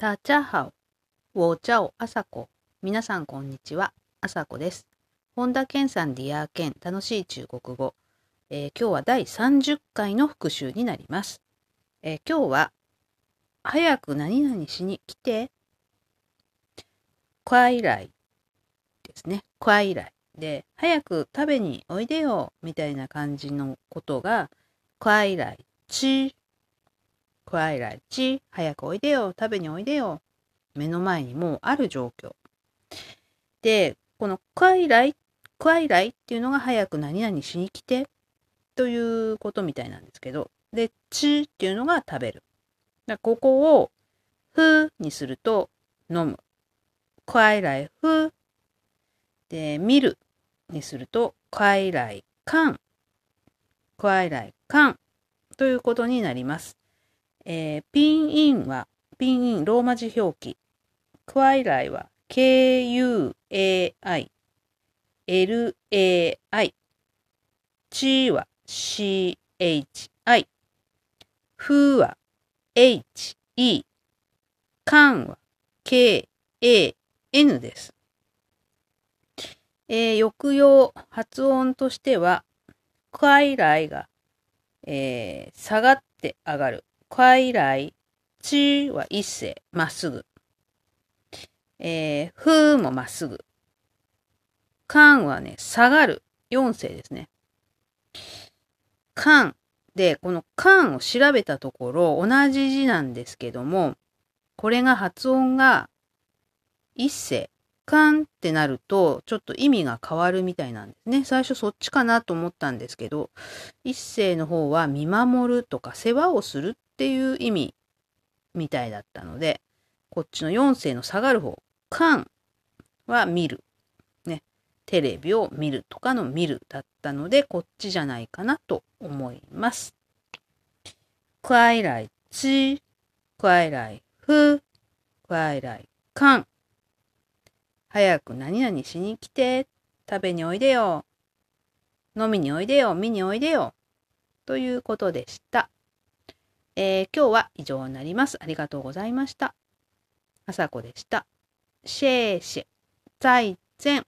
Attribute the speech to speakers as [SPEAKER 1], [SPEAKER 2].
[SPEAKER 1] 大家好，我叫朝子。皆さんこんにちは。朝子です。本田健さんディアー健楽しい中国語、えー、今日は第30回の復習になります。えー、今日は早く何々しに来て快来ですね。快来で早く食べにおいでよみたいな感じのことが快来吃快来ち、早くおいでよ、食べにおいでよ。目の前にもうある状況。で、この快来、快来っていうのが早く何々しに来てということみたいなんですけど、で、ちっていうのが食べる。だここをふにすると飲む。快来ふ。で、見るにすると快来看。快来看ということになります。えー、ピンインは、ピンイン、ローマ字表記。クワイライは、K-U-A-I、L-A-I。チーは、C-H-I。フーは、H-E。カンは、K-A-N です。えー、抑揚、発音としては、クワイライが、えー、下がって上がる。快来、ちは一世、まっすぐ。えー、ふもまっすぐ。かんはね、下がる、四世ですね。かん。で、このかんを調べたところ、同じ字なんですけども、これが発音が一世、かんってなると、ちょっと意味が変わるみたいなんですね。最初そっちかなと思ったんですけど、一世の方は見守るとか世話をするっていう意味みたいだったので、こっちの4世の下がる方、ンは見る。ね。テレビを見るとかの見るだったので、こっちじゃないかなと思います。快来吃、快来喝、快来看。早く何々しに来て、食べにおいでよ。飲みにおいでよ、見においでよ。ということでした。えー、今日は以上になります。ありがとうございました。あさこでした。谢谢。再前。